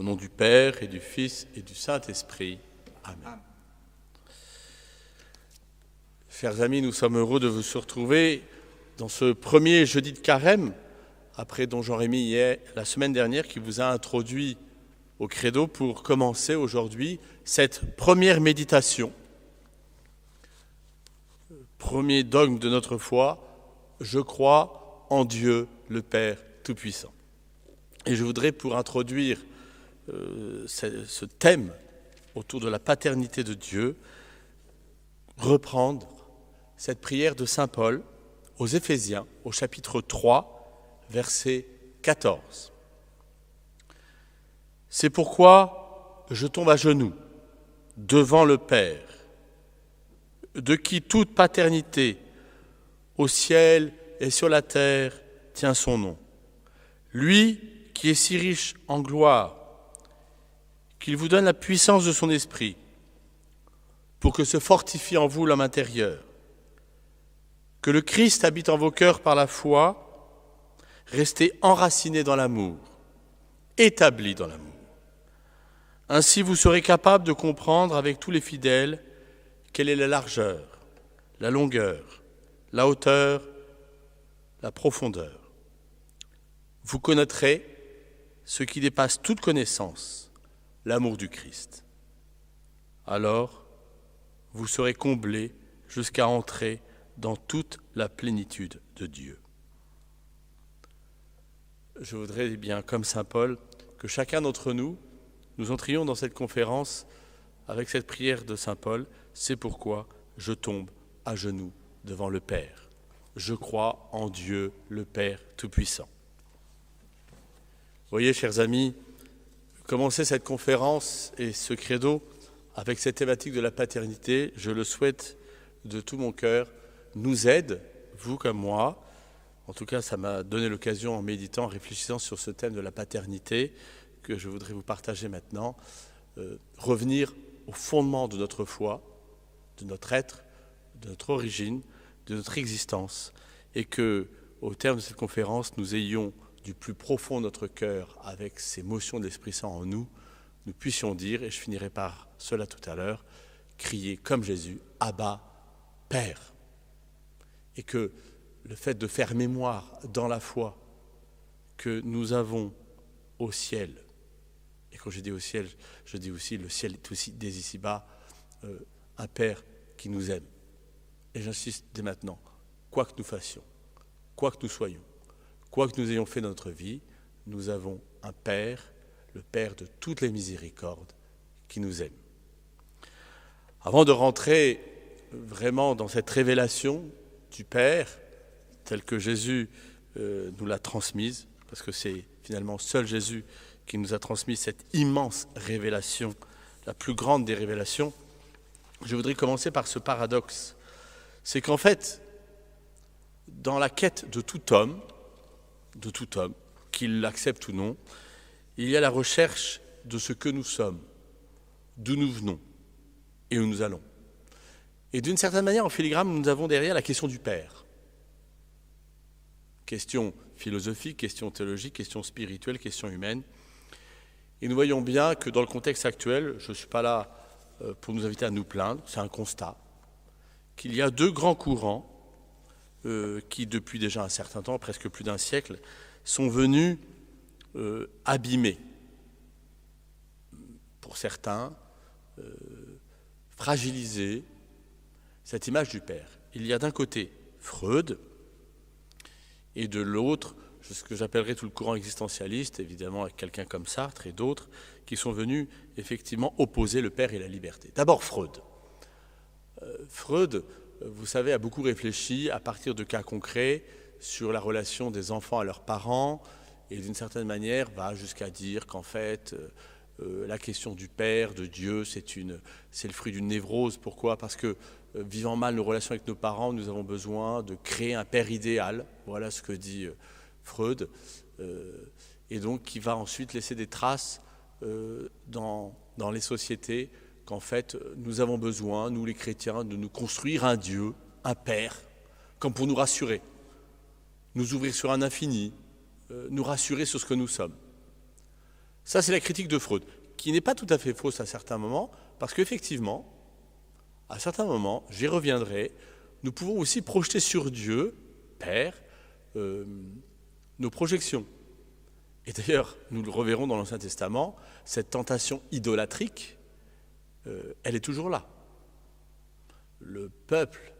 Au nom du Père et du Fils et du Saint-Esprit. Amen. Chers amis, nous sommes heureux de vous retrouver dans ce premier jeudi de carême, après dont Jean-Rémy hier, la semaine dernière, qui vous a introduit au credo pour commencer aujourd'hui cette première méditation. Premier dogme de notre foi, je crois en Dieu le Père Tout-Puissant. Et je voudrais, pour introduire euh, ce, thème autour de la paternité de Dieu, reprendre cette prière de Saint Paul aux Éphésiens au chapitre 3, verset 14. C'est pourquoi je tombe à genoux devant le Père, de qui toute paternité au ciel et sur la terre tient son nom. Lui qui est si riche en gloire, qu'il vous donne la puissance de son esprit, pour que se fortifie en vous l'homme intérieur, que le Christ habite en vos cœurs par la foi, restez enracinés dans l'amour, établis dans l'amour. Ainsi vous serez capable de comprendre avec tous les fidèles quelle est la largeur, la longueur, la hauteur, la profondeur. Vous connaîtrez ce qui dépasse toute connaissance, l'amour du Christ. Alors, vous serez comblés jusqu'à entrer dans toute la plénitude de Dieu. Je voudrais bien, comme Saint Paul, que chacun d'entre nous, nous entrions dans cette conférence avec cette prière de Saint Paul, c'est pourquoi je tombe à genoux devant le Père. Je crois en Dieu, le Père Tout-Puissant. Voyez, chers amis, commencer cette conférence et ce credo avec cette thématique de la paternité, je le souhaite de tout mon cœur, nous aide, vous comme moi. En tout cas, ça m'a donné l'occasion, en méditant, en réfléchissant sur ce thème de la paternité, que je voudrais vous partager maintenant, euh, revenir au fondement de notre foi, de notre être, de notre origine, de notre existence, et que, au terme de cette conférence, nous ayons du plus profond de notre cœur, avec ces motions de l'Esprit Saint en nous, nous puissions dire, et je finirai par cela tout à l'heure, crier comme Jésus, Abba, Père. Et que le fait de faire mémoire dans la foi que nous avons au ciel, et quand je dis au ciel, je dis aussi le ciel est aussi dès ici-bas, euh, un Père qui nous aime. Et j'insiste dès maintenant, quoi que nous fassions, quoi que nous soyons, quoi que nous ayons fait dans notre vie, nous avons un Père, le Père de toutes les miséricordes, qui nous aime. Avant de rentrer vraiment dans cette révélation du Père, telle que Jésus euh, nous l'a transmise, parce que c'est finalement seul Jésus qui nous a transmis cette immense révélation, la plus grande des révélations, je voudrais commencer par ce paradoxe. C'est qu'en fait, dans la quête de tout homme, de tout homme, qu'il l'accepte ou non, il y a la recherche de ce que nous sommes, d'où nous venons et où nous allons. Et d'une certaine manière, en filigrane, nous avons derrière la question du Père. Question philosophique, question théologique, question spirituelle, question humaine. Et nous voyons bien que dans le contexte actuel, je ne suis pas là euh, pour nous inviter à nous plaindre, c'est un constat, qu'il y a deux grands courants euh, qui, depuis déjà un certain temps, presque plus d'un siècle, sont venus euh, abîmer, pour certains, fragiliser cette image du Père. Il y a d'un côté Freud et de l'autre ce que j'appellerais tout le courant existentialiste, évidemment avec quelqu'un comme Sartre et d'autres, qui sont venus effectivement opposer le père et la liberté. D'abord Freud. Euh, Freud, euh, vous savez, a beaucoup réfléchi à partir de cas concrets sur la relation des enfants à leurs parents, et d'une certaine manière va jusqu'à dire qu'en fait, euh, la question du père, de Dieu, c'est le fruit d'une névrose. Pourquoi? Parce que vivant mal nos relations avec nos parents, nous avons besoin de créer un père idéal. Voilà ce que dit Freud, euh, et donc qui va ensuite laisser des traces euh, dans, dans les sociétés qu'en fait nous avons besoin, nous les chrétiens, de nous construire un Dieu, un Père, comme pour nous rassurer, nous ouvrir sur un infini, euh, nous rassurer sur ce que nous sommes. Ça, c'est la critique de Freud, qui n'est pas tout à fait fausse à certains moments, parce qu'effectivement, à certains moments, j'y reviendrai, nous pouvons aussi projeter sur Dieu, Père, euh, nos projections. Et d'ailleurs, nous le reverrons dans l'Ancien Testament, cette tentation idolâtrique, euh, elle est toujours là. Le peuple,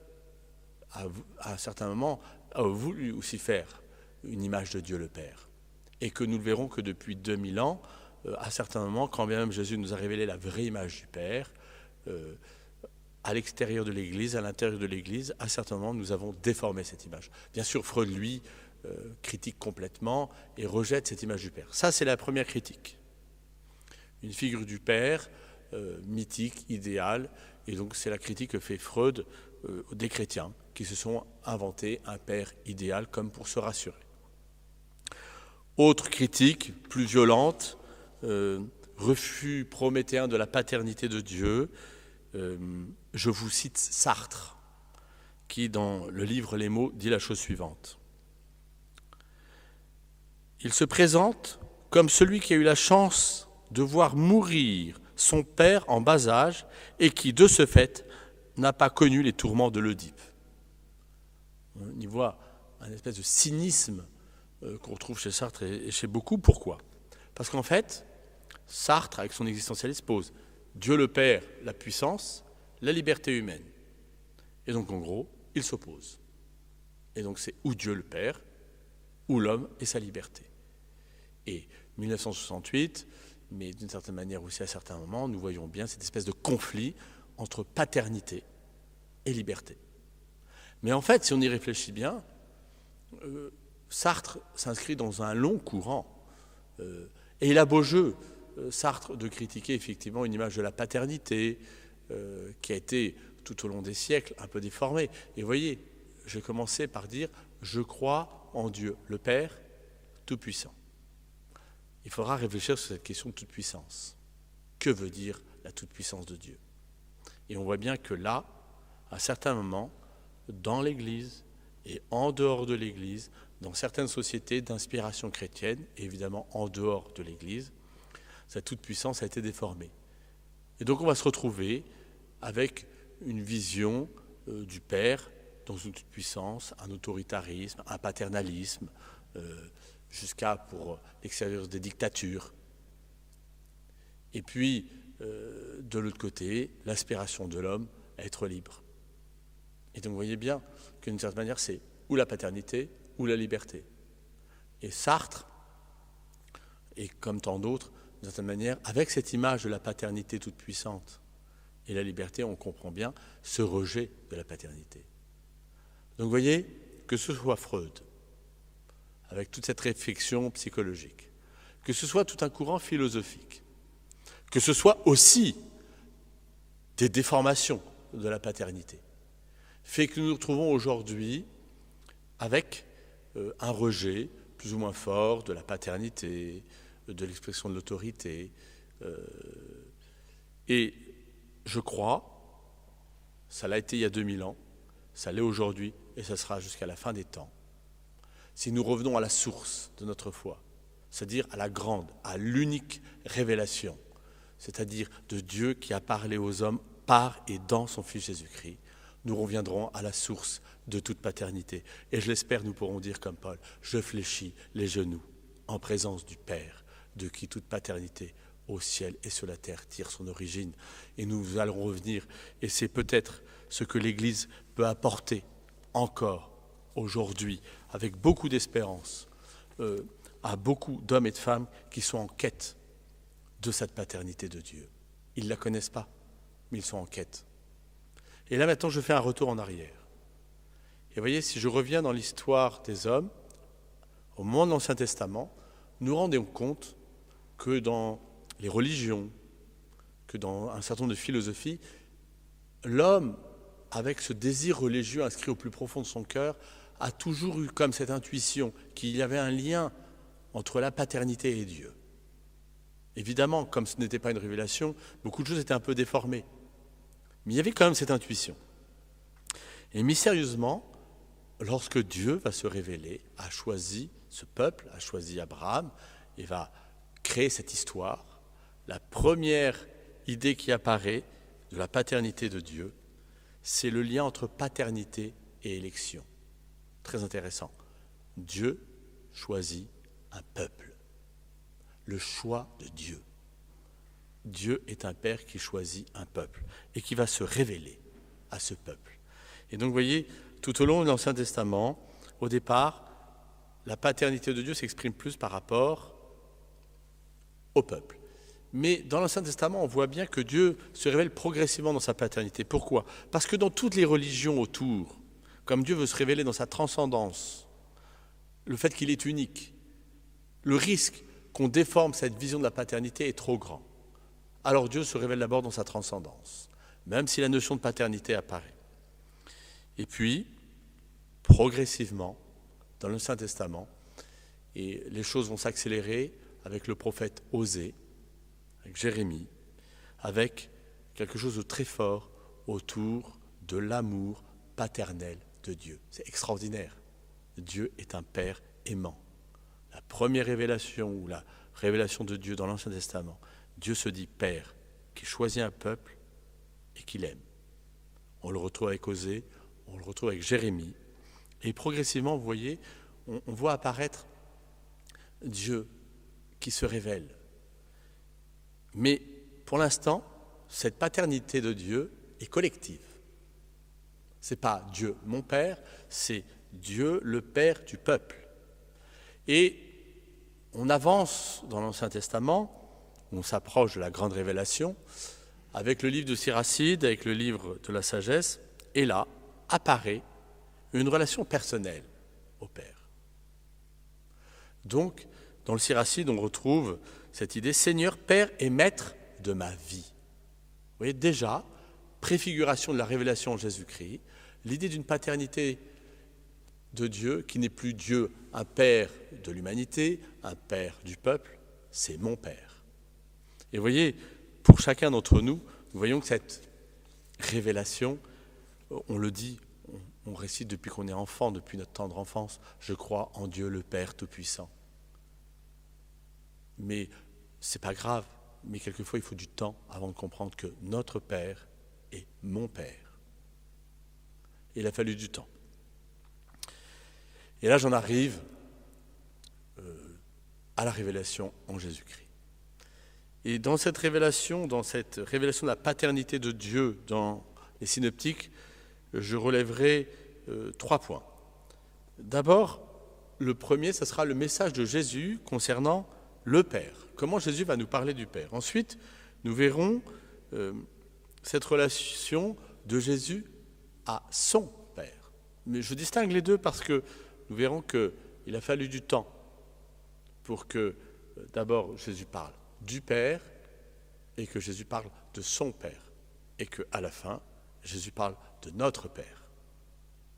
à un certain moment, a voulu aussi faire une image de Dieu le Père. Et que nous le verrons que depuis 2000 ans, euh, à certains moments, quand bien même Jésus nous a révélé la vraie image du Père, euh, à l'extérieur de l'Église, à l'intérieur de l'Église, à certains moments, nous avons déformé cette image. Bien sûr, Freud, lui, critique complètement et rejette cette image du Père. Ça, c'est la première critique. Une figure du Père mythique, idéale, et donc c'est la critique que fait Freud des chrétiens qui se sont inventés un Père idéal comme pour se rassurer. Autre critique, plus violente, euh, refus prométhéen de la paternité de Dieu. Euh, je vous cite Sartre, qui dans le livre Les mots dit la chose suivante. Il se présente comme celui qui a eu la chance de voir mourir son père en bas âge et qui, de ce fait, n'a pas connu les tourments de l'Oedipe. On y voit un espèce de cynisme euh, qu'on retrouve chez Sartre et chez beaucoup. Pourquoi? Parce qu'en fait, Sartre, avec son existentialisme, pose Dieu le Père, la puissance, la liberté humaine. Et donc, en gros, il s'oppose. Et donc, c'est ou Dieu le Père, ou l'homme et sa liberté. Et 1968, mais d'une certaine manière aussi à certains moments, nous voyons bien cette espèce de conflit entre paternité et liberté. Mais en fait, si on y réfléchit bien, euh, Sartre s'inscrit dans un long courant. Euh, et il a beau jeu, euh, Sartre, de critiquer effectivement une image de la paternité qui a été tout au long des siècles un peu déformée. Et vous voyez, j'ai commencé par dire Je crois en Dieu, le Père Tout-Puissant. Il faudra réfléchir sur cette question de toute-puissance. Que veut dire la toute-puissance de Dieu? Et on voit bien que là, à certains moments, dans l'Église et en dehors de l'Église, dans certaines sociétés d'inspiration chrétienne, et évidemment en dehors de l'Église, sa toute-puissance a été déformée. Et donc on va se retrouver avec une vision euh, du Père dans une toute-puissance, un autoritarisme, un paternalisme, euh, jusqu'à pour l'extérieur des dictatures. Et puis, euh, de l'autre côté, l'aspiration de l'homme à être libre. Et donc vous voyez bien qu'une certaine manière, c'est ou la paternité ou la liberté. Et Sartre, et comme tant d'autres, d'une certaine manière, avec cette image de la paternité toute puissante et la liberté, on comprend bien ce rejet de la paternité. Donc vous voyez, que ce soit Freud, avec toute cette réflexion psychologique, que ce soit tout un courant philosophique, que ce soit aussi des déformations de la paternité, fait que nous nous retrouvons aujourd'hui avec euh, un rejet plus ou moins fort de la paternité, de l'expression de l'autorité. Euh, et je crois, ça l'a été il y a 2000 ans, ça l'est aujourd'hui et ça sera jusqu'à la fin des temps. Si nous revenons à la source de notre foi, c'est-à-dire à la grande, à l'unique révélation, c'est-à-dire de Dieu qui a parlé aux hommes par et dans son Fils Jésus-Christ, nous reviendrons à la source de toute paternité. Et je l'espère, nous pourrons dire comme Paul, je fléchis les genoux en présence du Père, de qui toute paternité au ciel et sur la terre tire son origine. Et nous allons revenir, et c'est peut-être ce que l'Église peut apporter encore aujourd'hui, avec beaucoup d'espérance, euh, à beaucoup d'hommes et de femmes qui sont en quête de cette paternité de Dieu. Ils ne la connaissent pas, mais ils sont en quête. Et là maintenant, je fais un retour en arrière. Et vous voyez, si je reviens dans l'histoire des hommes, au moment de l'Ancien Testament, nous rendons compte que dans les religions, que dans un certain nombre de philosophies, l'homme, avec ce désir religieux inscrit au plus profond de son cœur, a toujours eu comme cette intuition qu'il y avait un lien entre la paternité et Dieu. Évidemment, comme ce n'était pas une révélation, beaucoup de choses étaient un peu déformées. Mais il y avait quand même cette intuition. Et mystérieusement, lorsque Dieu va se révéler, a choisi ce peuple, a choisi Abraham, et va créé cette histoire, la première idée qui apparaît de la paternité de Dieu, c'est le lien entre paternité et élection. Très intéressant. Dieu choisit un peuple. Le choix de Dieu. Dieu est un Père qui choisit un peuple et qui va se révéler à ce peuple. Et donc, vous voyez, tout au long de l'Ancien Testament, au départ, la paternité de Dieu s'exprime plus par rapport au peuple. Mais dans l'Ancien Testament, on voit bien que Dieu se révèle progressivement dans sa paternité. Pourquoi? Parce que dans toutes les religions autour, comme Dieu veut se révéler dans sa transcendance, le fait qu'il est unique, le risque qu'on déforme cette vision de la paternité est trop grand. Alors Dieu se révèle d'abord dans sa transcendance, même si la notion de paternité apparaît. Et puis, progressivement, dans le Saint Testament, et les choses vont s'accélérer avec le prophète Osée, avec Jérémie, avec quelque chose de très fort autour de l'amour paternel de Dieu. C'est extraordinaire. Dieu est un Père aimant. La première révélation ou la révélation de Dieu dans l'Ancien Testament, Dieu se dit Père, qui choisit un peuple et qui l'aime. On le retrouve avec Osée, on le retrouve avec Jérémie. Et progressivement, vous voyez, on, on voit apparaître Dieu qui se révèle. Mais pour l'instant, cette paternité de Dieu est collective. Ce n'est pas Dieu mon Père, c'est Dieu le Père du peuple. Et on avance dans l'Ancien Testament, on s'approche de la grande révélation, avec le livre de Siracide, avec le livre de la sagesse, et là apparaît une relation personnelle au Père. Donc, dans le Siracide, on retrouve cette idée Seigneur, Père et Maître de ma vie. Vous voyez déjà, préfiguration de la révélation en Jésus-Christ, l'idée d'une paternité de Dieu qui n'est plus Dieu, un Père de l'humanité, un Père du peuple, c'est mon Père. Et voyez, pour chacun d'entre nous, nous voyons que cette révélation, on le dit, on, récite depuis qu'on est enfant, depuis notre tendre enfance, je crois en Dieu le Père Tout-Puissant. Mais c'est pas grave, mais quelquefois il faut du temps avant de comprendre que notre Père est mon Père. Il a fallu du temps. Et là, j'en arrive euh, à la révélation en Jésus-Christ. Et dans cette révélation, dans cette révélation de la paternité de Dieu dans les synoptiques, je relèverai euh, trois points. D'abord, le premier, ce sera le message de Jésus concernant le Père. Comment Jésus va nous parler du Père? Ensuite, nous verrons euh, cette relation de Jésus à son Père. Mais je distingue les deux parce que nous verrons qu'il a fallu du temps pour que euh, d'abord Jésus parle du Père et que Jésus parle de son Père et qu'à la fin Jésus parle de notre Père,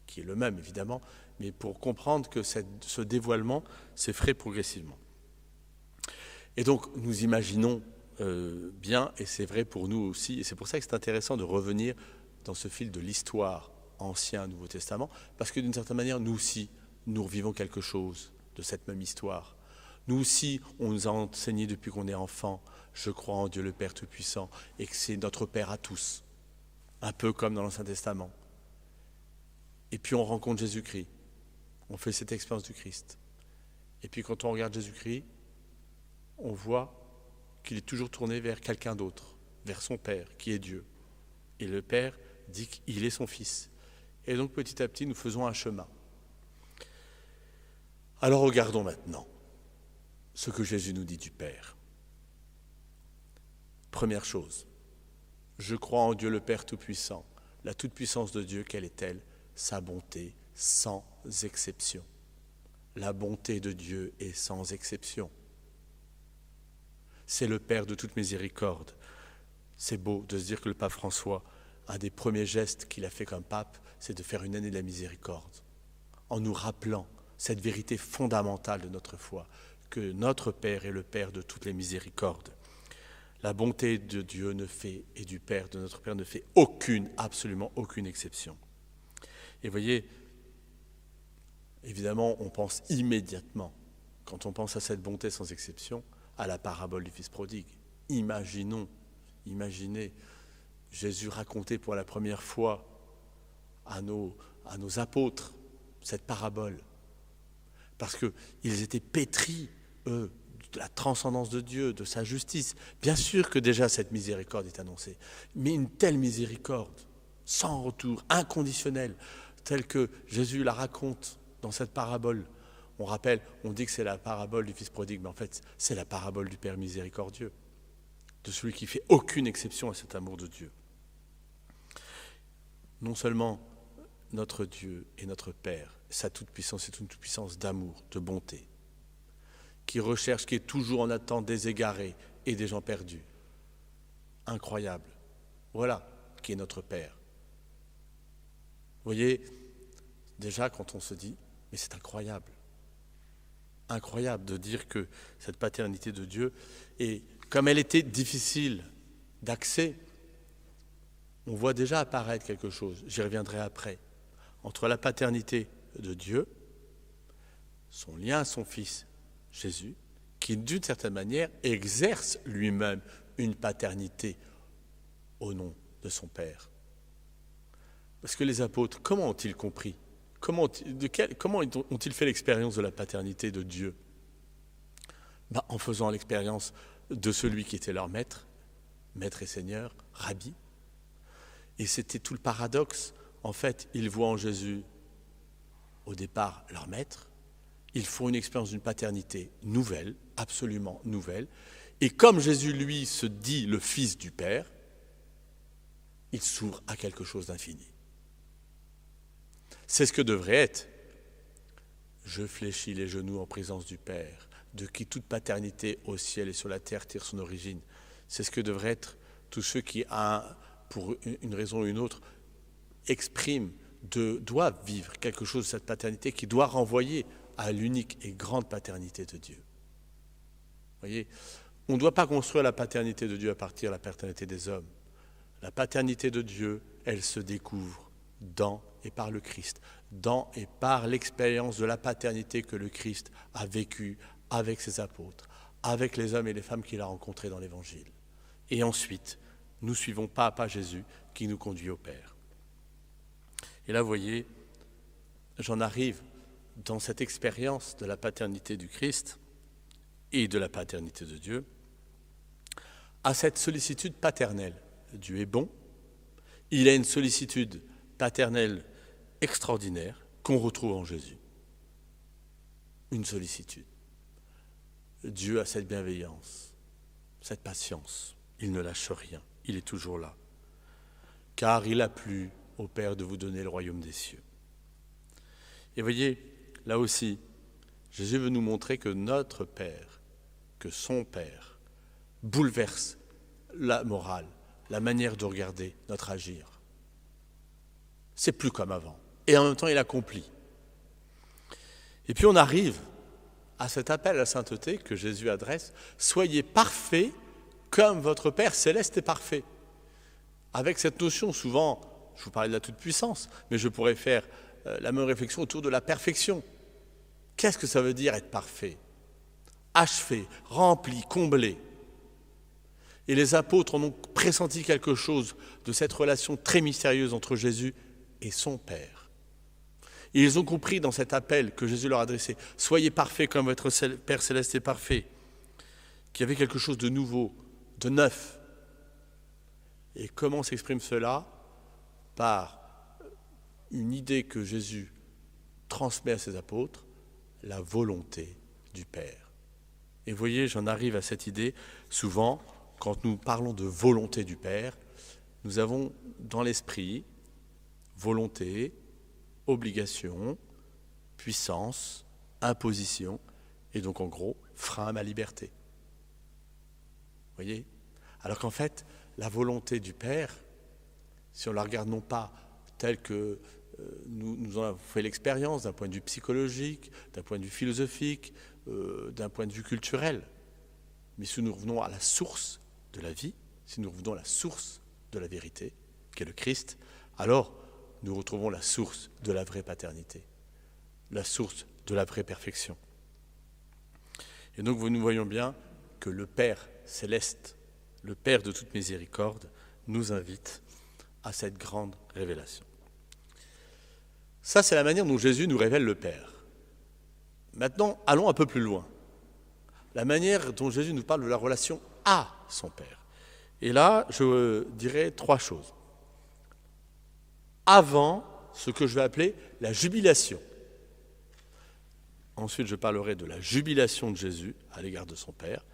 qui est le même évidemment, mais pour comprendre que ce dévoilement s'est fait progressivement. Et donc nous imaginons euh, bien, et c'est vrai pour nous aussi, et c'est pour ça que c'est intéressant de revenir dans ce fil de l'histoire Ancien, Nouveau Testament, parce que d'une certaine manière, nous aussi, nous revivons quelque chose de cette même histoire. Nous aussi, on nous a enseigné depuis qu'on est enfant, je crois en Dieu le Père Tout-Puissant, et que c'est notre Père à tous, un peu comme dans l'Ancien Testament. Et puis on rencontre Jésus-Christ, on fait cette expérience du Christ. Et puis quand on regarde Jésus-Christ, on voit qu'il est toujours tourné vers quelqu'un d'autre, vers son Père, qui est Dieu. Et le Père dit qu'il est son Fils. Et donc petit à petit, nous faisons un chemin. Alors regardons maintenant ce que Jésus nous dit du Père. Première chose, je crois en Dieu le Père Tout-Puissant, la toute-puissance de Dieu, quelle est-elle Sa bonté sans exception. La bonté de Dieu est sans exception. C'est le Père de toute miséricorde. C'est beau de se dire que le pape François, un des premiers gestes qu'il a fait comme pape, c'est de faire une année de la miséricorde, en nous rappelant cette vérité fondamentale de notre foi, que notre Père est le Père de toutes les miséricordes. La bonté de Dieu ne fait, et du Père, de notre Père, ne fait aucune, absolument aucune exception. Et voyez, évidemment, on pense immédiatement, quand on pense à cette bonté sans exception, à la parabole du Fils prodigue. Imaginons, imaginez Jésus raconter pour la première fois à nos, à nos apôtres cette parabole. Parce qu'ils étaient pétris, eux, de la transcendance de Dieu, de sa justice. Bien sûr que déjà cette miséricorde est annoncée, mais une telle miséricorde, sans retour, inconditionnelle, telle que Jésus la raconte dans cette parabole. On rappelle, on dit que c'est la parabole du Fils prodigue, mais en fait, c'est la parabole du Père miséricordieux, de celui qui fait aucune exception à cet amour de Dieu. Non seulement notre Dieu est notre Père, sa toute-puissance est une toute-puissance d'amour, de bonté, qui recherche, qui est toujours en attente des égarés et des gens perdus. Incroyable. Voilà qui est notre Père. Vous voyez, déjà quand on se dit, mais c'est incroyable, incroyable de dire que cette paternité de Dieu, et comme elle était difficile d'accès, on voit déjà apparaître quelque chose, j'y reviendrai après, entre la paternité de Dieu, son lien à son Fils Jésus, qui d'une certaine manière exerce lui-même une paternité au nom de son Père. Parce que les apôtres, comment ont-ils compris? Comment, ont-ils fait l'expérience de la paternité de Dieu? Ben, En faisant l'expérience de celui qui était leur maître, maître et seigneur, rabbi. Et c'était tout le paradoxe. En fait, ils voient en Jésus, au départ, leur maître. Ils font une expérience d'une paternité nouvelle, absolument nouvelle. Et comme Jésus, lui, se dit le Fils du Père, il s'ouvre à quelque chose d'infini. C'est ce que devrait être. Je fléchis les genoux en présence du Père, de qui toute paternité au ciel et sur la terre tire son origine. C'est ce que devraient être tous ceux qui, pour une raison ou une autre, expriment, de, vivre quelque chose de cette paternité qui doit renvoyer à l'unique et grande paternité de Dieu. Vous voyez, on ne doit pas construire la paternité de Dieu à partir de la paternité des hommes. La paternité de Dieu, elle se découvre dans et par le Christ, dans et par l'expérience de la paternité que le Christ a vécue avec ses apôtres, avec les hommes et les femmes qu'il a rencontrés dans l'Évangile. Et ensuite, nous suivons pas à pas Jésus qui nous conduit au Père. Et là, vous voyez, j'en arrive dans cette expérience de la paternité du Christ et de la paternité de Dieu à cette sollicitude paternelle. Dieu est bon, il a une sollicitude paternelle extraordinaire qu'on retrouve en Jésus. Une sollicitude. Dieu a cette bienveillance, cette patience. Il ne lâche rien. Il est toujours là. Car il a plu au Père de vous donner le royaume des cieux. Et voyez, là aussi, Jésus veut nous montrer que notre Père, que son Père, bouleverse la morale, la manière de regarder notre agir c'est plus comme avant. Et en même temps, il accomplit. Et puis on arrive à cet appel à la sainteté que Jésus adresse, soyez parfaits comme votre Père céleste est parfait. Avec cette notion, souvent, je vous parlais de la toute-puissance, mais je pourrais faire euh, la même réflexion autour de la perfection. Qu'est-ce que ça veut dire être parfait? Achevé, rempli, comblé. Et les apôtres en ont pressenti quelque chose de cette relation très mystérieuse entre Jésus et son Père. ils ont compris dans cet appel que Jésus leur adressait, soyez parfaits comme votre Père céleste est parfait, qu'il y avait quelque chose de nouveau, neuf. Et comment s'exprime cela Par une idée que Jésus transmet à ses apôtres, la volonté du Père. Et voyez, j'en arrive à cette idée, souvent, quand nous parlons de volonté du Père, nous avons dans l'esprit volonté, obligation, puissance, imposition, et donc en gros, frein à ma liberté. Voyez Alors qu'en fait, la volonté du Père, si on la regarde non pas telle que euh, nous, en avons fait l'expérience d'un point de vue psychologique, d'un point de vue philosophique, euh, d'un point de vue culturel, mais si nous revenons à la source de la vie, si nous revenons à la source de la vérité, qui est le Christ, alors nous retrouvons la source de la vraie paternité, la source de la vraie perfection. Et donc nous voyons bien que le Père céleste, le Père de toute miséricorde, nous invite à cette grande révélation. Ça, c'est la manière dont Jésus nous révèle le Père. Maintenant, allons un peu plus loin. La manière dont Jésus nous parle de la relation à son Père. Et là, je dirais trois choses. Avant ce que je vais appeler la jubilation. Ensuite, je parlerai de la jubilation de Jésus à l'égard de son Père.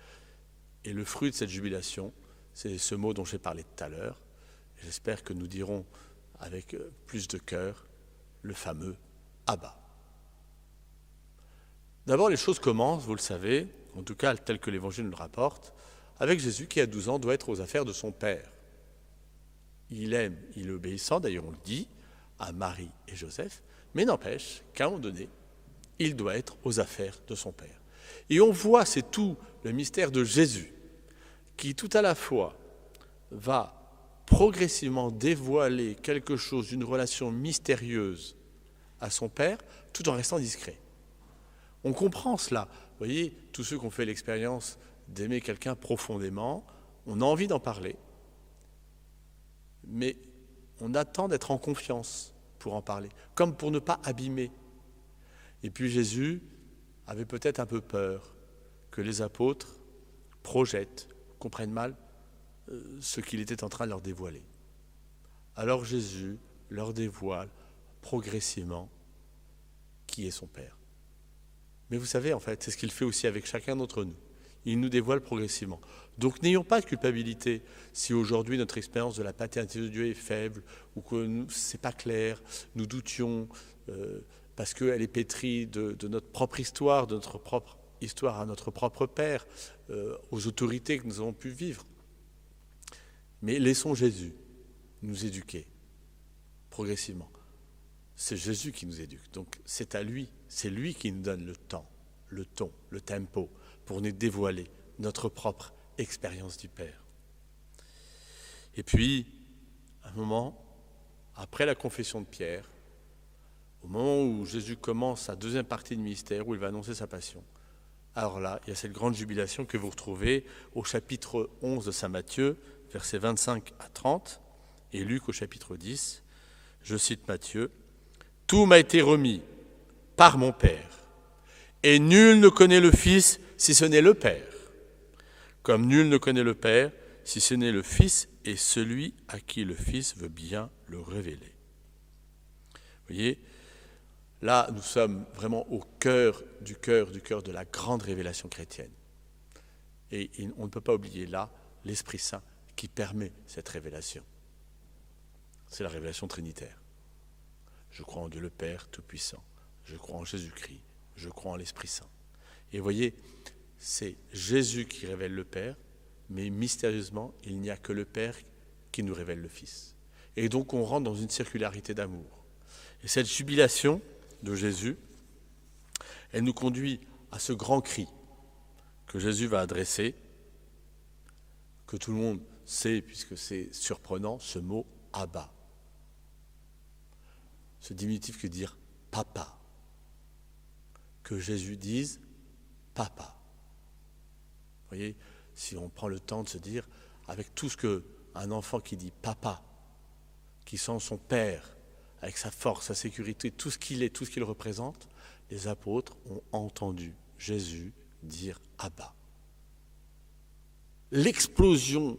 Et le fruit de cette jubilation, c'est ce mot dont j'ai parlé tout à l'heure. J'espère que nous dirons avec plus de cœur le fameux Abba. D'abord, les choses commencent, vous le savez, en tout cas tel que l'Évangile nous le rapporte, avec Jésus qui, à 12 ans, doit être aux affaires de son Père. Il aime, il est obéissant, d'ailleurs on le dit, à Marie et Joseph, mais n'empêche qu'à un moment donné, il doit être aux affaires de son Père. Et on voit, c'est tout le mystère de Jésus, qui tout à la fois va progressivement dévoiler quelque chose, une relation mystérieuse à son Père, tout en restant discret. On comprend cela. Vous voyez, tous ceux qui ont fait l'expérience d'aimer quelqu'un profondément, on a envie d'en parler, mais on attend d'être en confiance pour en parler, comme pour ne pas abîmer. Et puis Jésus avait peut-être un peu peur que les apôtres projettent, comprennent mal euh, ce qu'il était en train de leur dévoiler. Alors Jésus leur dévoile progressivement qui est son Père. Mais vous savez, en fait, c'est ce qu'il fait aussi avec chacun d'entre nous. Il nous dévoile progressivement. Donc n'ayons pas de culpabilité si aujourd'hui notre expérience de la paternité de Dieu est faible ou que ce n'est pas clair, nous doutions euh, parce qu'elle est pétrie de, notre propre histoire, de notre propre histoire à notre propre Père, euh, aux autorités que nous avons pu vivre. Mais laissons Jésus nous éduquer progressivement. C'est Jésus qui nous éduque. Donc c'est à lui, c'est lui qui nous donne le temps, le ton, le tempo pour nous dévoiler notre propre expérience du Père. Et puis, un moment, après la confession de Pierre, au moment où Jésus commence sa deuxième partie de ministère, où il va annoncer sa passion, alors là, il y a cette grande jubilation que vous retrouvez au chapitre 11 de Saint Matthieu, versets 25 à 30, et Luc au chapitre 10. Je cite Matthieu. Tout m'a été remis par mon Père, et nul ne connaît le Fils si ce n'est le Père, comme nul ne connaît le Père si ce n'est le Fils et celui à qui le Fils veut bien le révéler. Vous voyez, là, nous sommes vraiment au cœur du cœur du cœur de la grande révélation chrétienne. Et on ne peut pas oublier là l'Esprit Saint qui permet cette révélation. C'est la révélation trinitaire. Je crois en Dieu le Père Tout-Puissant. Je crois en Jésus-Christ. Je crois en l'Esprit Saint. Et voyez, c'est Jésus qui révèle le Père, mais mystérieusement, il n'y a que le Père qui nous révèle le Fils. Et donc on rentre dans une circularité d'amour. Et cette jubilation de Jésus, elle nous conduit à ce grand cri que Jésus va adresser, que tout le monde c'est, puisque c'est surprenant, ce mot Abba. Ce diminutif que dire papa. Que Jésus dise papa. Vous voyez, si on prend le temps de se dire, avec tout ce que un enfant qui dit papa, qui sent son père, avec sa force, sa sécurité, tout ce qu'il est, tout ce qu'il représente, les apôtres ont entendu Jésus dire Abba. L'explosion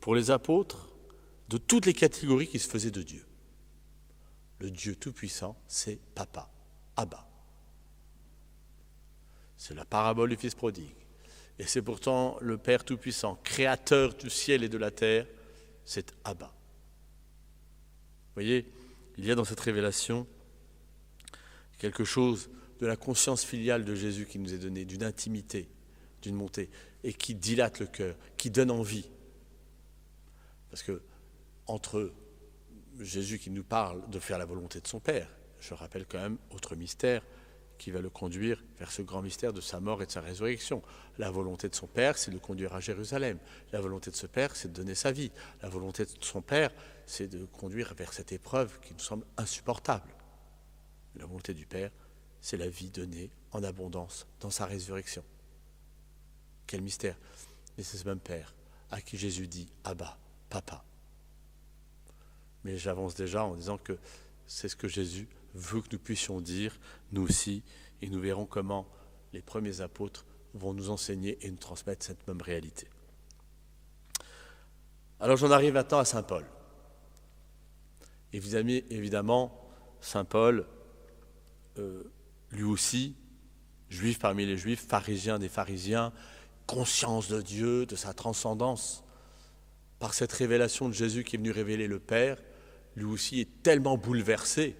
pour les apôtres de toutes les catégories qui se faisaient de Dieu. Le Dieu Tout-Puissant, c'est Papa, Abba. C'est la parabole du Fils prodigue. Et c'est pourtant le Père Tout-Puissant, créateur du ciel et de la terre, c'est Abba. Vous voyez, il y a dans cette révélation quelque chose de la conscience filiale de Jésus qui nous est donnée, d'une intimité, d'une montée, et qui dilate le cœur, qui donne envie. Parce que entre Jésus qui nous parle de faire la volonté de son Père, je rappelle quand même autre mystère qui va le conduire vers ce grand mystère de sa mort et de sa résurrection. La volonté de son Père, c'est de le conduire à Jérusalem. La volonté de ce Père, c'est de donner sa vie. La volonté de son Père, c'est de conduire vers cette épreuve qui nous semble insupportable. La volonté du Père, c'est la vie donnée en abondance dans sa résurrection. quel mystère. Mais c'est ce même Père à qui Jésus dit Abba, Papa. Mais j'avance déjà en disant que c'est ce que Jésus veut que nous puissions dire, nous aussi, et nous verrons comment les premiers apôtres vont nous enseigner et nous transmettre cette même réalité. Alors j'en arrive maintenant à Saint Paul. Et évidemment, Saint Paul, euh, lui aussi, juif parmi les juifs, pharisien des pharisiens, conscience de Dieu, de sa transcendance, par cette révélation de Jésus qui est venu révéler le Père, lui aussi est tellement bouleversé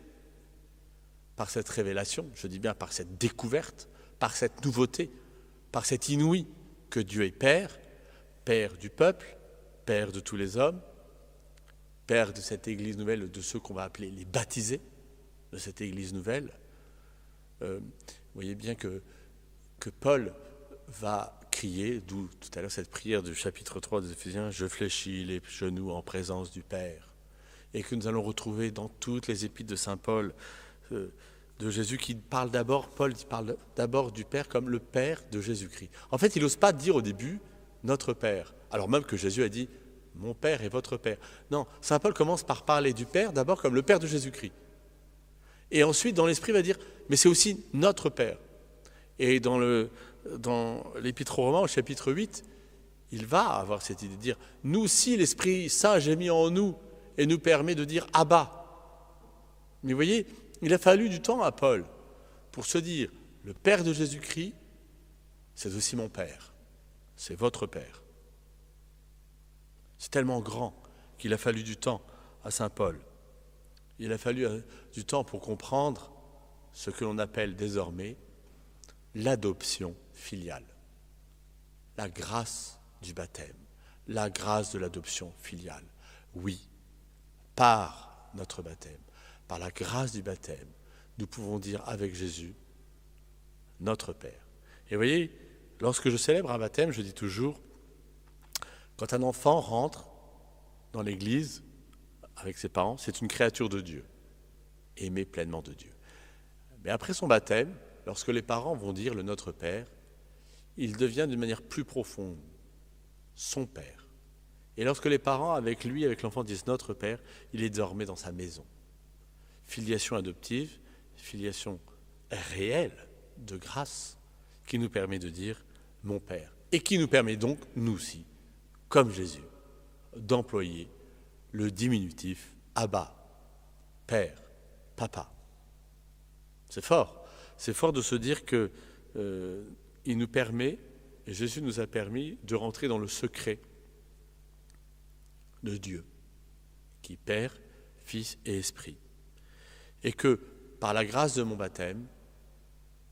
par cette révélation, je dis bien par cette découverte, par cette nouveauté, par cette inouïe que Dieu est Père, Père du peuple, Père de tous les hommes, Père de cette Église nouvelle, de ceux qu'on va appeler les baptisés de cette Église nouvelle. Euh, vous voyez bien que, que Paul va crier, d'où tout à l'heure cette prière du chapitre 3 des Éphésiens, je fléchis les genoux en présence du Père, et que nous allons retrouver dans toutes les épîtres de Saint Paul, euh, de Jésus qui parle d'abord, Paul parle d'abord du Père comme le Père de Jésus-Christ. En fait, il n'ose pas dire au début notre Père, alors même que Jésus a dit mon Père est votre Père. Non, Saint Paul commence par parler du Père d'abord comme le Père de Jésus-Christ. Et ensuite, dans l'esprit, va dire, mais c'est aussi notre Père. Et dans l'Épître aux Romains, au chapitre 8, il va avoir cette idée de dire, nous aussi, l'Esprit Saint j'ai mis en nous et nous permet de dire Abba. Mais vous voyez, il a fallu du temps à Paul pour se dire, le Père de Jésus-Christ, c'est aussi mon Père, c'est votre Père. C'est tellement grand qu'il a fallu du temps à Saint Paul. Il a fallu euh, du temps pour comprendre ce que l'on appelle désormais l'adoption filiale, la grâce du baptême, la grâce de l'adoption filiale. Oui, par notre baptême, par la grâce du baptême, nous pouvons dire avec Jésus, notre Père. Et vous voyez, lorsque je célèbre un baptême, je dis toujours, quand un enfant rentre dans l'église avec ses parents, c'est une créature de Dieu, aimée pleinement de Dieu. Mais après son baptême, lorsque les parents vont dire le Notre Père, il devient d'une manière plus profonde son Père. Et lorsque les parents, avec lui, avec l'enfant, disent Notre Père, il est désormais dans sa maison. Filiation adoptive, filiation réelle de grâce, qui nous permet de dire Mon Père. Et qui nous permet donc, nous aussi, comme Jésus, d'employer le diminutif Abba, Père, Papa. C'est fort. C'est fort de se dire que euh, il nous permet, et Jésus nous a permis, de rentrer dans le secret de Dieu, qui Père, Fils et Esprit. Et que par la grâce de mon baptême,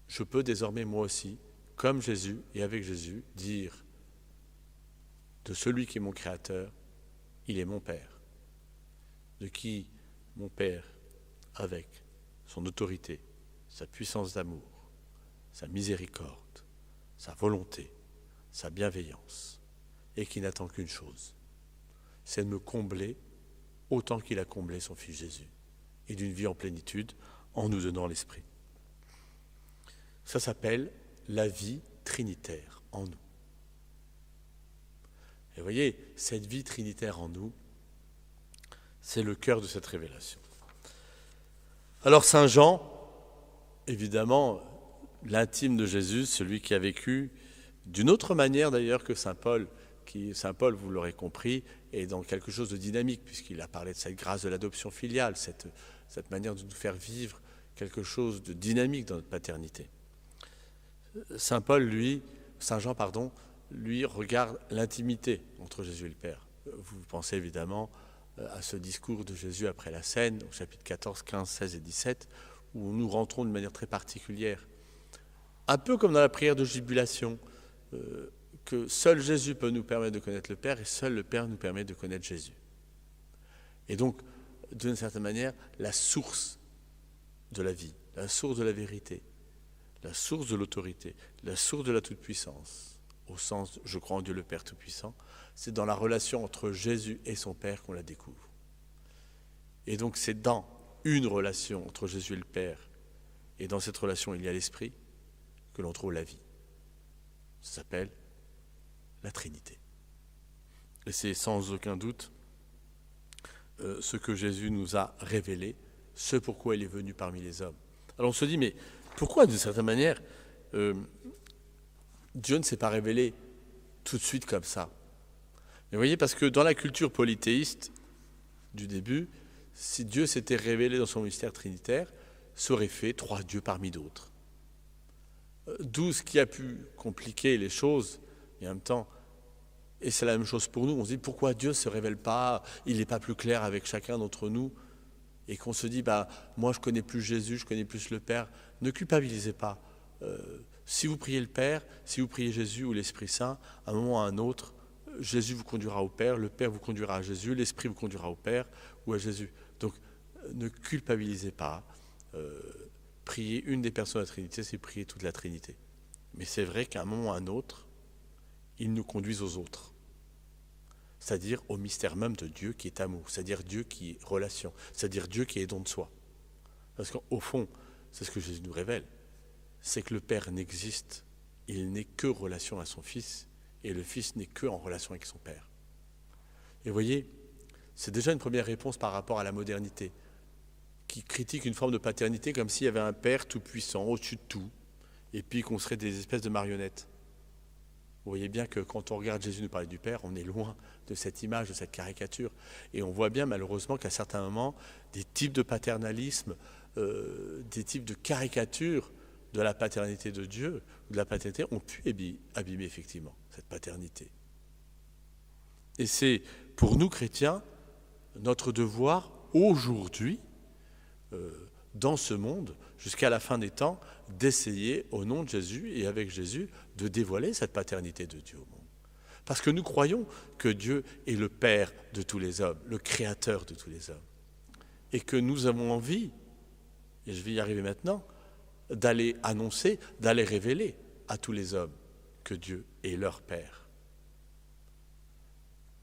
je peux désormais moi aussi, comme Jésus et avec Jésus, dire de celui qui est mon créateur, il est mon Père. De qui mon Père, avec son autorité, sa puissance d'amour, sa miséricorde, sa volonté, sa bienveillance, et qui n'attend qu'une chose, c'est de me combler autant qu'il a comblé son Fils Jésus, et d'une vie en plénitude en nous donnant l'Esprit. Ça s'appelle la vie trinitaire en nous. Et vous voyez, cette vie trinitaire en nous, c'est le cœur de cette révélation. Alors Saint Jean, évidemment, l'intime de Jésus, celui qui a vécu d'une autre manière d'ailleurs que Saint Paul, qui, Saint Paul, vous l'aurez compris, est dans quelque chose de dynamique, puisqu'il a parlé de cette grâce de l'adoption filiale, cette, cette manière de nous faire vivre quelque chose de dynamique dans notre paternité. Saint Paul, lui, Saint Jean, pardon, lui regarde l'intimité entre Jésus et le Père. Vous pensez évidemment euh, à ce discours de Jésus après la scène, au chapitre 14, 15, 16 et 17, où nous rentrons d'une manière très particulière. Un peu comme dans la prière de jubilation, euh, que seul Jésus peut nous permettre de connaître le Père et seul le Père nous permet de connaître Jésus. Et donc, d'une certaine manière, la source de la vie, la source de la vérité, la source de l'autorité, la source de la toute-puissance, au sens je crois en Dieu le Père Tout-Puissant, c'est dans la relation entre Jésus et son Père qu'on la découvre. Et donc c'est dans une relation entre Jésus et le Père, et dans cette relation il y a l'Esprit, que l'on trouve la vie. Ça s'appelle la Trinité. Et c'est sans aucun doute ce que Jésus nous a révélé, ce pourquoi il est venu parmi les hommes. Alors on se dit, mais pourquoi d'une certaine manière euh, Dieu ne s'est pas révélé tout de suite comme ça? Mais vous voyez, parce que dans la culture polythéiste du début, si Dieu s'était révélé dans son mystère trinitaire, ça aurait fait trois dieux parmi d'autres. Euh, d'où ce qui a pu compliquer les choses, et en même temps, et c'est la même chose pour nous, on se dit pourquoi Dieu ne se révèle pas, il n'est pas plus clair avec chacun d'entre nous, et qu'on se dit, bah, moi je connais plus Jésus, je connais plus le Père, ne culpabilisez pas. Euh, si vous priez le Père, si vous priez Jésus ou l'Esprit Saint, à un moment ou à un autre, Jésus vous conduira au Père, le Père vous conduira à Jésus, l'Esprit vous conduira au Père ou à Jésus. Donc ne culpabilisez pas. Euh, prier une des personnes de la Trinité, c'est prier toute la Trinité. Mais c'est vrai qu'à un moment ou à un autre, ils nous conduisent aux autres. C'est-à-dire au mystère même de Dieu qui est amour, c'est-à-dire Dieu qui est relation, c'est-à-dire Dieu qui est don de soi. Parce qu'au fond, c'est ce que Jésus nous révèle, c'est que le Père n'existe, il n'est que relation à son Fils, et le Fils n'est que en relation avec son Père. Et vous voyez, c'est déjà une première réponse par rapport à la modernité, qui critique une forme de paternité comme s'il y avait un Père tout-puissant, au-dessus de tout, et puis qu'on serait des espèces de marionnettes. Vous voyez bien que quand on regarde Jésus nous parler du Père, on est loin de cette image, de cette caricature. Et on voit bien malheureusement qu'à certains moments, des types de paternalisme, euh, des types de caricatures de la paternité de Dieu, de la paternité, ont pu abîmer effectivement cette paternité. Et c'est pour nous chrétiens notre devoir aujourd'hui, euh, dans ce monde, jusqu'à la fin des temps, d'essayer, au nom de Jésus et avec Jésus, de dévoiler cette paternité de Dieu au monde. Parce que nous croyons que Dieu est le Père de tous les hommes, le Créateur de tous les hommes. Et que nous avons envie, et je vais y arriver maintenant, d'aller annoncer, d'aller révéler à tous les hommes que Dieu est leur Père.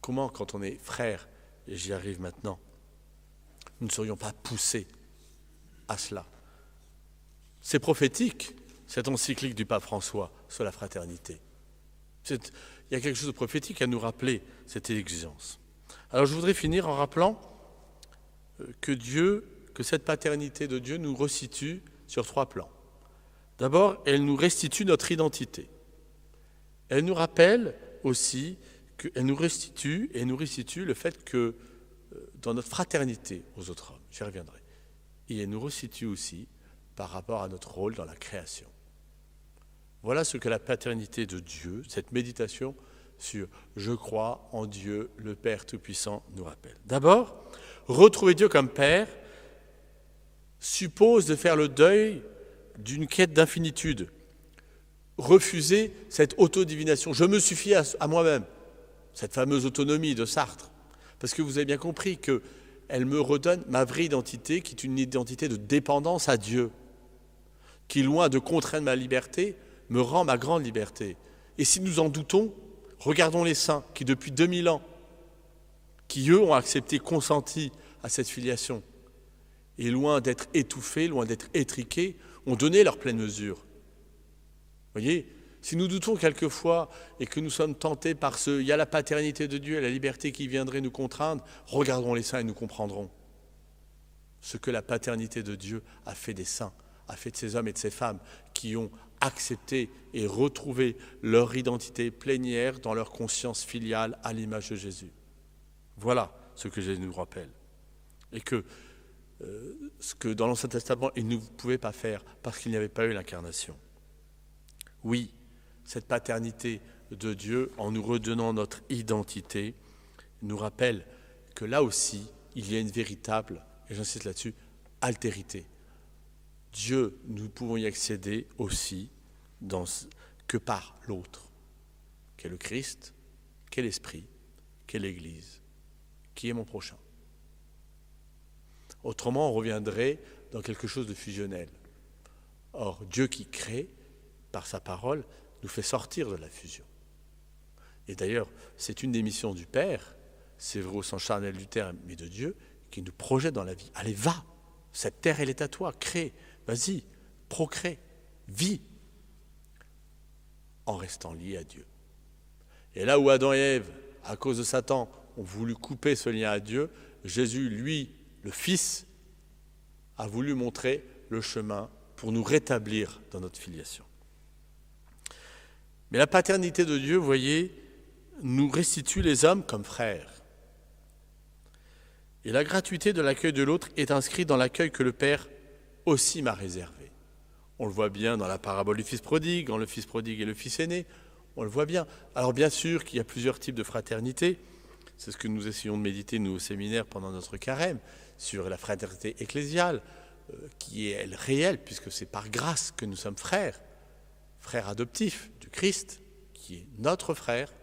Comment, quand on est frère, et j'y arrive maintenant, nous ne serions pas poussés à cela? C'est prophétique, cette encyclique du pape François sur la fraternité. Il y a quelque chose de prophétique à nous rappeler cette exigence. Alors je voudrais finir en rappelant euh, que Dieu, que cette paternité de Dieu nous resitue sur trois plans. D'abord, elle nous restitue notre identité. Elle nous rappelle aussi qu'elle nous restitue et nous restitue le fait que euh, dans notre fraternité aux autres hommes, j'y reviendrai, et elle nous restitue aussi par rapport à notre rôle dans la création. Voilà ce que la paternité de Dieu, cette méditation sur je crois en Dieu, le Père Tout-Puissant, nous rappelle. D'abord, retrouver Dieu comme Père suppose de faire le deuil d'une quête d'infinitude, refuser cette autodivination. Je me suffis à, à moi-même, cette fameuse autonomie de Sartre, parce que vous avez bien compris qu'elle me redonne ma vraie identité, qui est une identité de dépendance à Dieu, qui, loin de contraindre ma liberté, me rend ma grande liberté. Et si nous en doutons, regardons les saints qui, depuis 2000 ans, qui eux ont accepté, consenti à cette filiation, et loin d'être étouffés, loin d'être étriqués, ont donné leur pleine mesure. Voyez, si nous doutons quelquefois et que nous sommes tentés par ce, il y a la paternité de Dieu et la liberté qui viendrait nous contraindre, regardons les saints et nous comprendrons ce que la paternité de Dieu a fait des saints, a fait de ces hommes et de ces femmes qui ont accepté et retrouvé leur identité plénière dans leur conscience filiale à l'image de Jésus. Voilà ce que Jésus nous rappelle. Et que euh, ce que dans l'Ancien Testament, il ne pouvait pas faire parce qu'il n'y avait pas eu l'incarnation. Oui, cette paternité de Dieu, en nous redonnant notre identité, nous rappelle que là aussi, il y a une véritable, et j'insiste là-dessus, altérité. Dieu, nous pouvons y accéder aussi que par l'autre, qu'est le Christ, qu'est l'Esprit, qu'est l'Église, qui est mon prochain? Autrement, on reviendrait dans quelque chose de fusionnel. Or, Dieu qui crée, par sa parole, nous fait sortir de la fusion. Et d'ailleurs, c'est une des missions du Père, c'est vrai au sens charnel du terme, mais de Dieu, qui nous projette dans la vie. Allez, va, cette terre, elle est à toi, crée, vas-y, procrée, vis, en restant lié à Dieu. Et là où Adam et Ève, à cause de Satan, ont voulu couper ce lien à Dieu, Jésus, lui, le Fils, a voulu montrer le chemin pour nous rétablir dans notre filiation. Mais la paternité de Dieu, vous voyez, nous restitue les hommes comme frères. Et la gratuité de l'accueil de l'autre est inscrite dans l'accueil que le Père aussi m'a réservé. On le voit bien dans la parabole du Fils prodigue, dans le Fils prodigue et le Fils aîné. On le voit bien. Alors bien sûr qu'il y a plusieurs types de fraternité. C'est ce que nous essayons de méditer, nous, au séminaire, pendant notre carême, sur la fraternité ecclésiale, euh, qui est elle réelle, puisque c'est par grâce que nous sommes frères, frères adoptifs du Christ, qui est notre frère,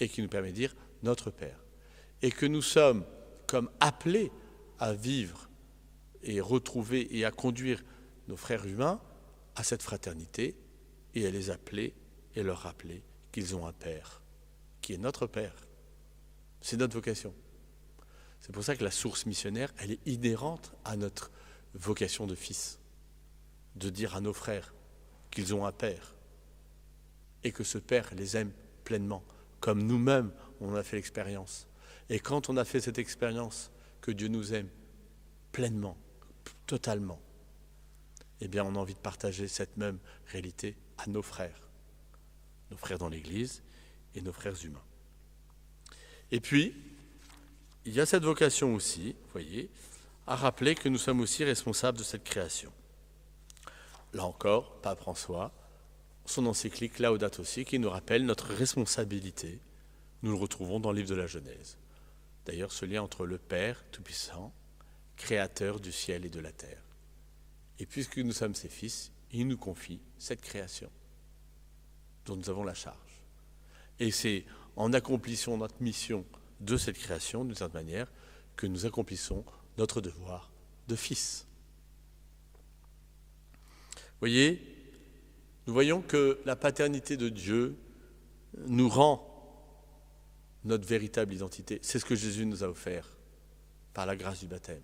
et qui nous permet de dire notre Père. Et que nous sommes comme appelés à vivre et retrouver et à conduire nos frères humains à cette fraternité et à les appeler et leur rappeler qu'ils ont un Père, qui est notre Père. C'est notre vocation. C'est pour ça que la source missionnaire, elle est inhérente à notre vocation de fils, de dire à nos frères qu'ils ont un Père et que ce Père les aime pleinement, comme nous-mêmes on a fait l'expérience. Et quand on a fait cette expérience que Dieu nous aime pleinement, totalement, eh bien on a envie de partager cette même réalité à nos frères, nos frères dans l'Église et nos frères humains. Et puis, il y a cette vocation aussi, voyez, à rappeler que nous sommes aussi responsables de cette création. Là encore, Pape François, son encyclique Laudato aussi, qui nous rappelle notre responsabilité. Nous le retrouvons dans le livre de la Genèse. D'ailleurs, ce lien entre le Père Tout-Puissant, Créateur du ciel et de la terre. Et puisque nous sommes ses fils, il nous confie cette création dont nous avons la charge. Et c'est en accomplissant notre mission de cette création, d'une certaine manière, que nous accomplissons notre devoir de fils. Vous voyez, nous voyons que la paternité de Dieu nous rend notre véritable identité. C'est ce que Jésus nous a offert par la grâce du baptême.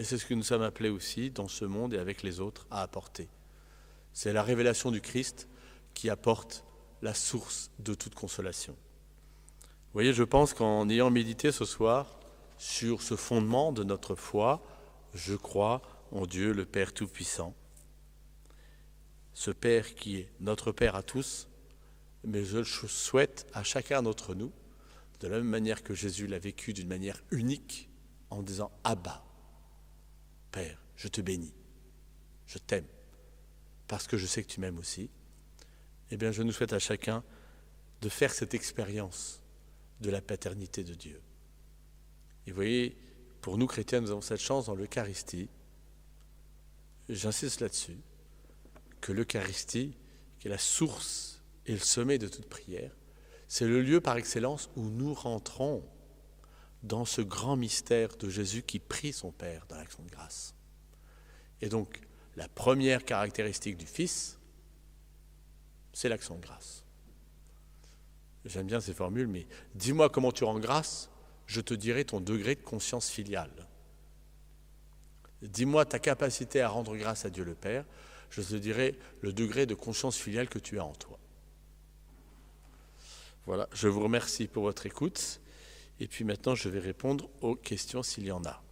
Et c'est ce que nous sommes appelés aussi dans ce monde et avec les autres à apporter. C'est la révélation du Christ qui apporte la source de toute consolation. Vous voyez, je pense qu'en ayant médité ce soir sur ce fondement de notre foi, je crois en Dieu le Père Tout-Puissant, ce Père qui est notre Père à tous, mais je souhaite à chacun d'entre nous, de la même manière que Jésus l'a vécu d'une manière unique, en disant Abba, Père, je te bénis, je t'aime, parce que je sais que tu m'aimes aussi, eh bien je nous souhaite à chacun de faire cette expérience de la paternité de Dieu. Et vous voyez, pour nous chrétiens, nous avons cette chance dans l'Eucharistie, j'insiste là-dessus, que l'Eucharistie, qui est la source et le sommet de toute prière, c'est le lieu par excellence où nous rentrons dans ce grand mystère de Jésus qui prie son Père dans l'action de grâce. Et donc, la première caractéristique du Fils, c'est l'action de grâce. J'aime bien ces formules, mais dis-moi comment tu rends grâce, je te dirai ton degré de conscience filiale. Dis-moi ta capacité à rendre grâce à Dieu le Père, je te dirai le degré de conscience filiale que tu as en toi. Voilà, je vous remercie pour votre écoute. Et puis maintenant, je vais répondre aux questions s'il y en a.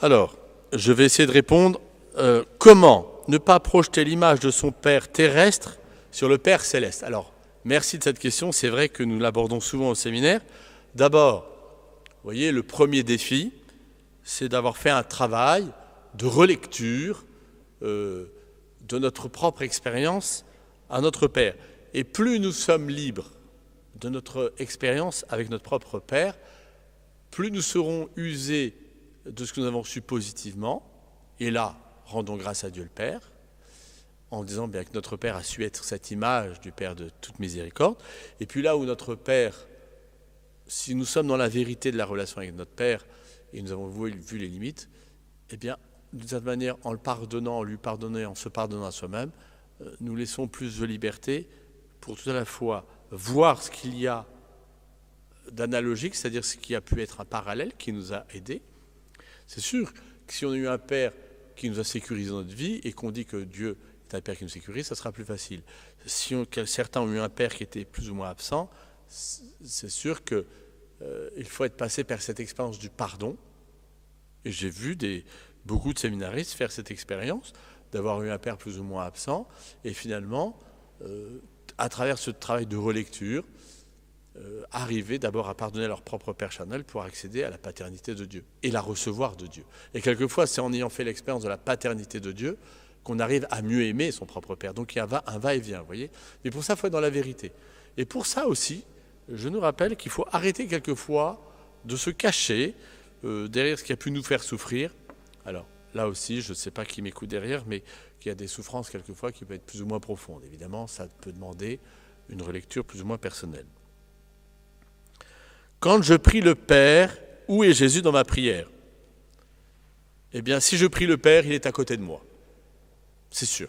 Alors, je vais essayer de répondre. Euh, comment ne pas projeter l'image de son Père terrestre sur le Père céleste? Alors, merci de cette question. C'est vrai que nous l'abordons souvent au séminaire. D'abord, vous voyez, le premier défi, c'est d'avoir fait un travail de relecture euh, de notre propre expérience à notre Père. Et plus nous sommes libres de notre expérience avec notre propre Père, plus nous serons usés de ce que nous avons reçu positivement, et là, rendons grâce à Dieu le Père, en disant bien que notre Père a su être cette image du Père de toute miséricorde, et puis là où notre Père, si nous sommes dans la vérité de la relation avec notre Père, et nous avons vu les limites, eh bien, d'une certaine manière, en le pardonnant, en lui pardonnant, en se pardonnant à soi-même, euh, nous laissons plus de liberté pour tout à la fois voir ce qu'il y a d'analogique, c'est-à-dire ce qui a pu être un parallèle qui nous a aidés. C'est sûr que si on a eu un père qui nous a sécurisé notre vie et qu'on dit que Dieu est un père qui nous sécurise, ça sera plus facile. Si certains ont eu un père qui était plus ou moins absent, c'est sûr qu'il euh, faut être passé par cette expérience du pardon. Et j'ai vu beaucoup de séminaristes faire cette expérience d'avoir eu un père plus ou moins absent. Et finalement, euh, à travers ce travail de relecture, euh, arriver d'abord à pardonner leur propre père charnel pour accéder à la paternité de Dieu et la recevoir de Dieu. Et quelquefois, c'est en ayant fait l'expérience de la paternité de Dieu qu'on arrive à mieux aimer son propre père. Donc il y a un va-et-vient, vous voyez. Mais pour ça, il faut être dans la vérité. Et pour ça aussi, je nous rappelle qu'il faut arrêter quelquefois de se cacher euh, derrière ce qui a pu nous faire souffrir. Alors là aussi, je ne sais pas qui m'écoute derrière, mais qu'il y a des souffrances quelquefois qui peuvent être plus ou moins profondes. Évidemment, ça peut demander une relecture plus ou moins personnelle. Quand je prie le Père, où est Jésus dans ma prière? Eh bien, si je prie le Père, il est à côté de moi. C'est sûr.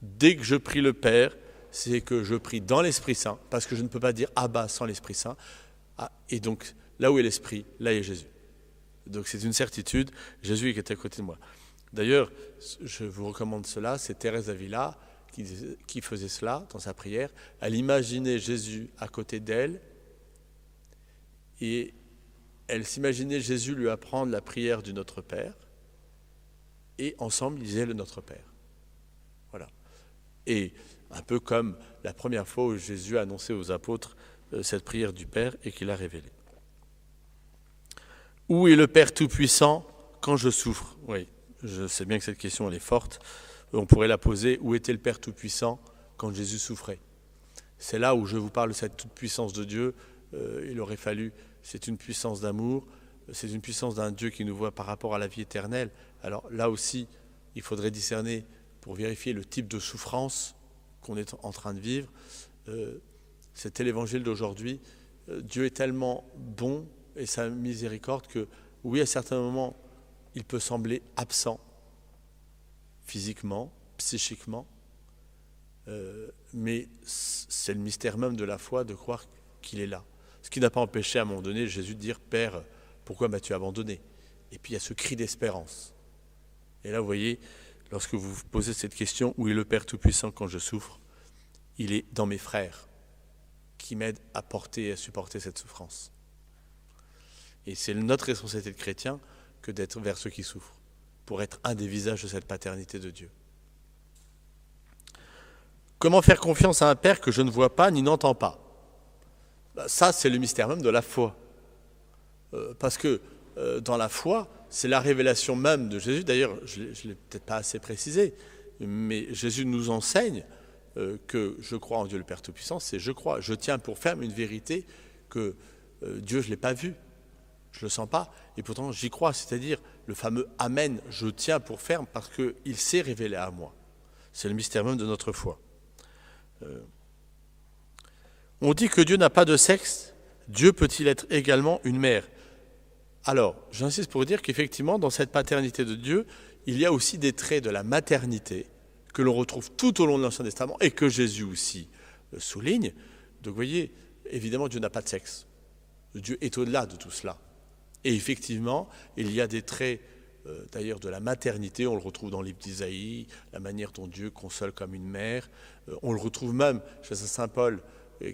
Dès que je prie le Père, c'est que je prie dans l'Esprit Saint, parce que je ne peux pas dire Abba sans l'Esprit Saint. Ah, et donc, là où est l'Esprit, là est Jésus. Donc c'est une certitude, Jésus est à côté de moi. D'ailleurs, je vous recommande cela, c'est Thérèse Avila qui, qui faisait cela dans sa prière. Elle imaginait Jésus à côté d'elle et elle s'imaginait Jésus lui apprendre la prière du Notre Père, et ensemble, ils disaient le Notre Père. Voilà. Et un peu comme la première fois où Jésus a annoncé aux apôtres euh, cette prière du Père et qu'il a révélée. Où est le Père Tout-Puissant quand je souffre? Oui, je sais bien que cette question est forte. On pourrait la poser. Où était le Père Tout-Puissant quand Jésus souffrait? C'est là où je vous parle de cette toute-puissance de Dieu. Euh, il aurait fallu c'est une puissance d'amour, c'est une puissance d'un Dieu qui nous voit par rapport à la vie éternelle. Alors là aussi, il faudrait discerner pour vérifier le type de souffrance qu'on est en train de vivre. Euh, C'était l'évangile d'aujourd'hui. Euh, Dieu est tellement bon et sa miséricorde que, oui, à certains moments, il peut sembler absent physiquement, psychiquement, euh, mais c'est le mystère même de la foi de croire qu'il est là. Ce qui n'a pas empêché à un moment donné Jésus de dire Père, pourquoi m'as-tu abandonné? Et puis il y a ce cri d'espérance. Et là, vous voyez, lorsque vous vous posez cette question où est le Père Tout-Puissant quand je souffre? Il est dans mes frères qui m'aident à porter et à supporter cette souffrance. Et c'est notre responsabilité de chrétien que d'être vers ceux qui souffrent, pour être un des visages de cette paternité de Dieu. Comment faire confiance à un Père que je ne vois pas ni n'entends pas? Bah, ça, c'est le mystère même de la foi. Euh, parce que dans la foi, c'est la révélation même de Jésus. D'ailleurs, je ne l'ai peut-être pas assez précisé, mais Jésus nous enseigne euh, que je crois en Dieu le Père Tout-Puissant, c'est je crois, je tiens pour ferme une vérité que Dieu, je ne l'ai pas vu, je ne le sens pas, et pourtant j'y crois, c'est-à-dire le fameux Amen, je tiens pour ferme parce qu'il s'est révélé à moi. C'est le mystère même de notre foi. On dit que Dieu n'a pas de sexe. Dieu peut-il être également une mère? Alors, j'insiste pour dire qu'effectivement, dans cette paternité de Dieu, il y a aussi des traits de la maternité que l'on retrouve tout au long de l'Ancien Testament et que Jésus aussi euh, souligne. Donc, vous voyez, évidemment, Dieu n'a pas de sexe. Dieu est au-delà de tout cela. Et effectivement, il y a des traits euh, d'ailleurs de la maternité, on le retrouve dans livre d'Isaïe, la manière dont Dieu console comme une mère. Euh, on le retrouve même chez Saint Paul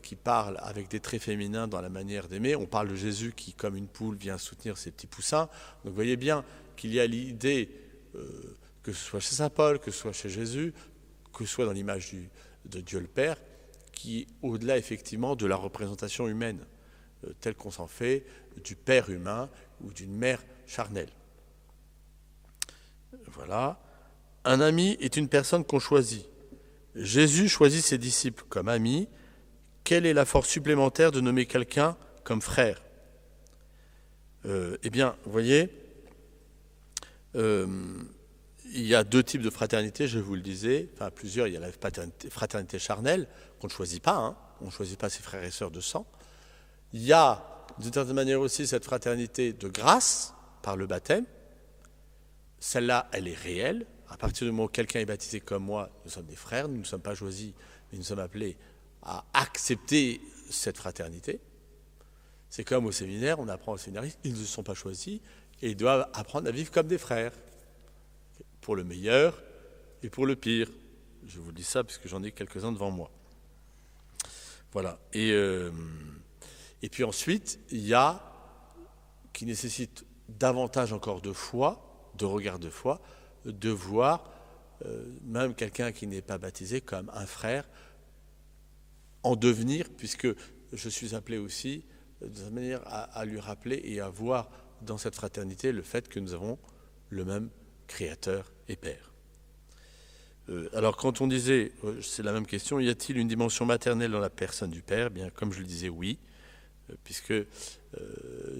qui parle avec des traits féminins dans la manière d'aimer. On parle de Jésus qui, comme une poule, vient soutenir ses petits poussins. Donc vous voyez bien qu'il y a l'idée, euh, que ce soit chez Saint Paul, que ce soit chez Jésus, que ce soit dans l'image de Dieu le Père, qui au-delà effectivement de la représentation humaine, euh, telle qu'on s'en fait, du Père humain ou d'une mère charnelle. Voilà. Un ami est une personne qu'on choisit. Jésus choisit ses disciples comme amis quelle est la force supplémentaire de nommer quelqu'un comme frère euh, Eh bien, vous voyez, euh, il y a deux types de fraternité, je vous le disais, enfin plusieurs, il y a la fraternité, charnelle, qu'on ne choisit pas, hein. on ne choisit pas ses frères et sœurs de sang. Il y a, d'une certaine manière aussi, cette fraternité de grâce, par le baptême. Celle-là, elle est réelle. À partir du moment où quelqu'un est baptisé comme moi, nous sommes des frères, nous ne sommes pas choisis, mais nous sommes appelés à accepter cette fraternité. C'est comme au séminaire, on apprend aux séminaristes, ils ne sont pas choisis et ils doivent apprendre à vivre comme des frères, pour le meilleur et pour le pire. Je vous dis ça parce que j'en ai quelques-uns devant moi. Voilà. Et, euh, et puis ensuite, il y a, qui nécessite davantage encore de foi, de regard de foi, de voir euh, même quelqu'un qui n'est pas baptisé comme un frère en devenir, puisque je suis appelé aussi de cette manière à, lui rappeler et à voir dans cette fraternité le fait que nous avons le même Créateur et Père. Euh, alors quand on disait, euh, c'est la même question, y a-t-il une dimension maternelle dans la personne du Père? Bien, comme je le disais, oui, puisque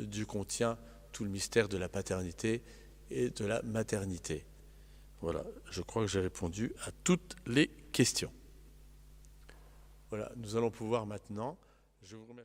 Dieu contient tout le mystère de la paternité et de la maternité. Voilà, je crois que j'ai répondu à toutes les questions. Voilà, nous allons pouvoir maintenant, je vous remercie.